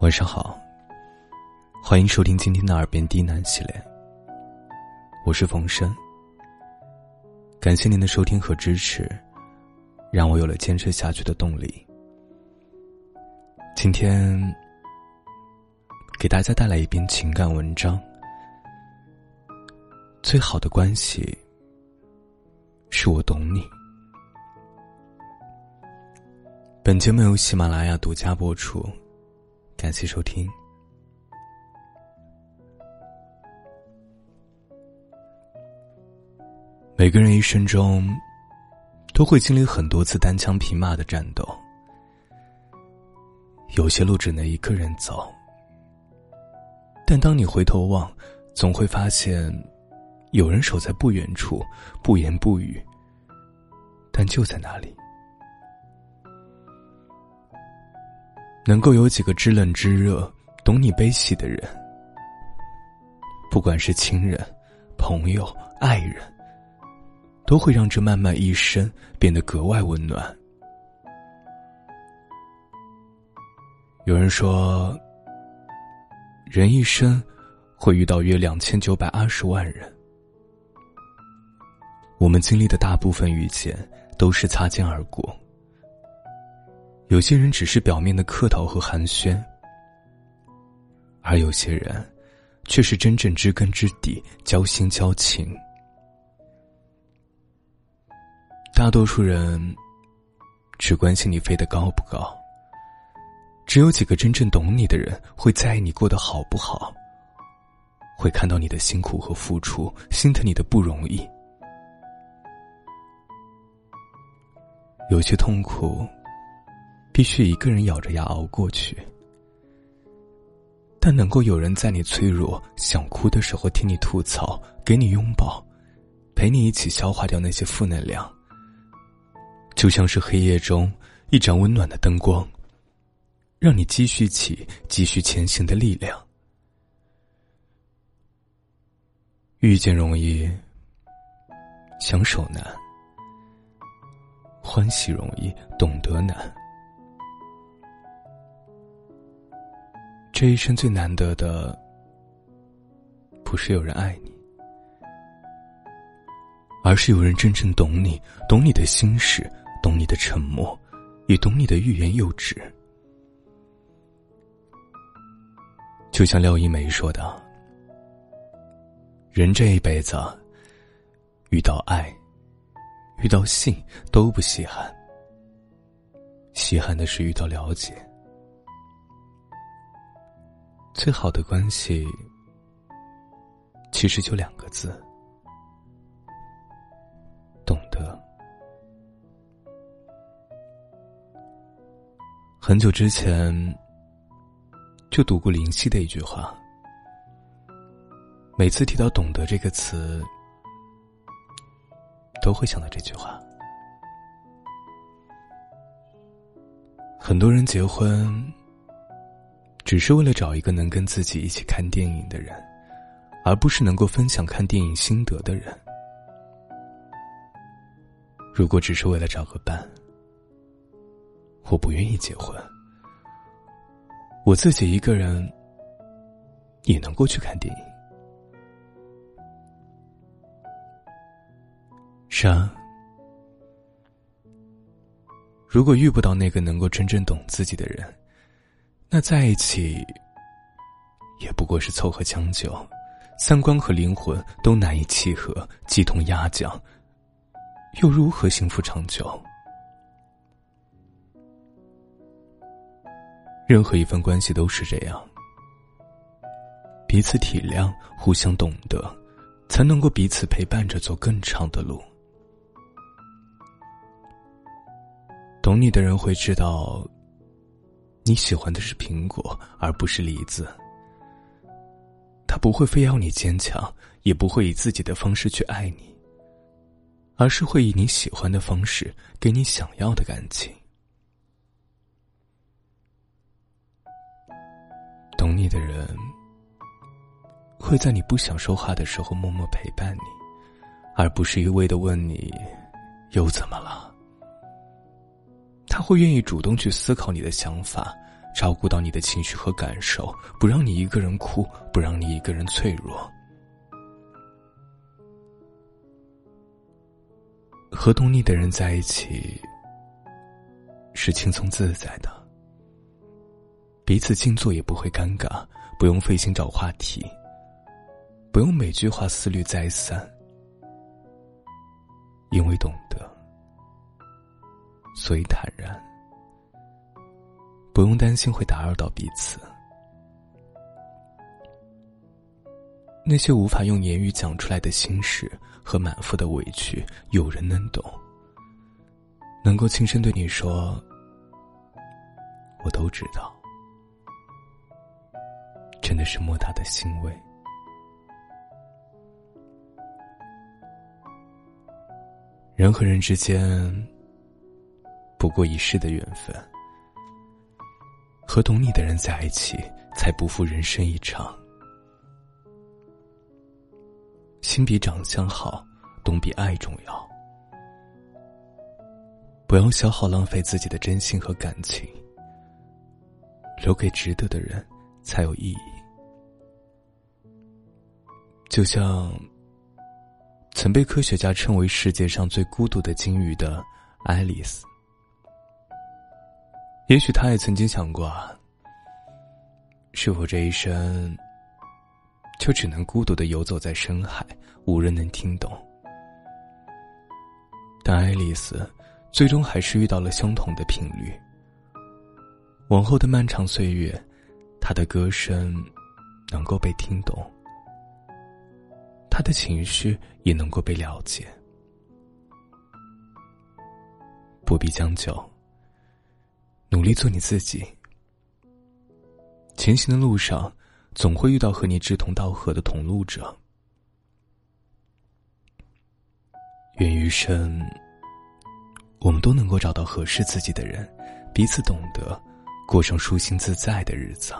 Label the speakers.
Speaker 1: 晚上好，欢迎收听今天的《耳边低喃》系列。我是冯生，感谢您的收听和支持，让我有了坚持下去的动力。今天给大家带来一篇情感文章。最好的关系是我懂你。本节目由喜马拉雅独家播出。感谢收听。每个人一生中都会经历很多次单枪匹马的战斗，有些路只能一个人走。但当你回头望，总会发现有人守在不远处，不言不语，但就在那里。能够有几个知冷知热、懂你悲喜的人，不管是亲人、朋友、爱人，都会让这漫漫一生变得格外温暖。有人说，人一生会遇到约两千九百二十万人，我们经历的大部分遇见都是擦肩而过。有些人只是表面的客套和寒暄，而有些人，却是真正知根知底、交心交情。大多数人只关心你飞得高不高，只有几个真正懂你的人会在意你过得好不好，会看到你的辛苦和付出，心疼你的不容易。有些痛苦。必须一个人咬着牙熬过去，但能够有人在你脆弱、想哭的时候听你吐槽，给你拥抱，陪你一起消化掉那些负能量，就像是黑夜中一盏温暖的灯光，让你积蓄起、继续前行的力量。遇见容易，相守难；欢喜容易，懂得难。这一生最难得的，不是有人爱你，而是有人真正懂你，懂你的心事，懂你的沉默，也懂你的欲言又止。就像廖一梅说的：“人这一辈子，遇到爱，遇到性都不稀罕，稀罕的是遇到了解。”最好的关系，其实就两个字：懂得。很久之前，就读过林夕的一句话。每次提到“懂得”这个词，都会想到这句话。很多人结婚。只是为了找一个能跟自己一起看电影的人，而不是能够分享看电影心得的人。如果只是为了找个伴，我不愿意结婚。我自己一个人也能够去看电影。是啊，如果遇不到那个能够真正懂自己的人。那在一起，也不过是凑合将就，三观和灵魂都难以契合，鸡同鸭讲，又如何幸福长久？任何一份关系都是这样，彼此体谅，互相懂得，才能够彼此陪伴着走更长的路。懂你的人会知道。你喜欢的是苹果，而不是梨子。他不会非要你坚强，也不会以自己的方式去爱你，而是会以你喜欢的方式给你想要的感情。懂你的人，会在你不想说话的时候默默陪伴你，而不是一味的问你又怎么了。他会愿意主动去思考你的想法，照顾到你的情绪和感受，不让你一个人哭，不让你一个人脆弱。和懂你的人在一起，是轻松自在的，彼此静坐也不会尴尬，不用费心找话题，不用每句话思虑再三，因为懂得，所以坦然。不用担心会打扰到彼此。那些无法用言语讲出来的心事和满腹的委屈，有人能懂。能够轻声对你说：“我都知道。”真的是莫大的欣慰。人和人之间，不过一世的缘分。和懂你的人在一起，才不负人生一场。心比长相好，懂比爱重要。不要消耗浪费自己的真心和感情，留给值得的人才有意义。就像曾被科学家称为世界上最孤独的鲸鱼的爱丽丝。也许他也曾经想过，是否这一生就只能孤独的游走在深海，无人能听懂？但爱丽丝最终还是遇到了相同的频率。往后的漫长岁月，她的歌声能够被听懂，她的情绪也能够被了解，不必将就。努力做你自己。前行的路上，总会遇到和你志同道合的同路者。愿余生，我们都能够找到合适自己的人，彼此懂得，过上舒心自在的日子。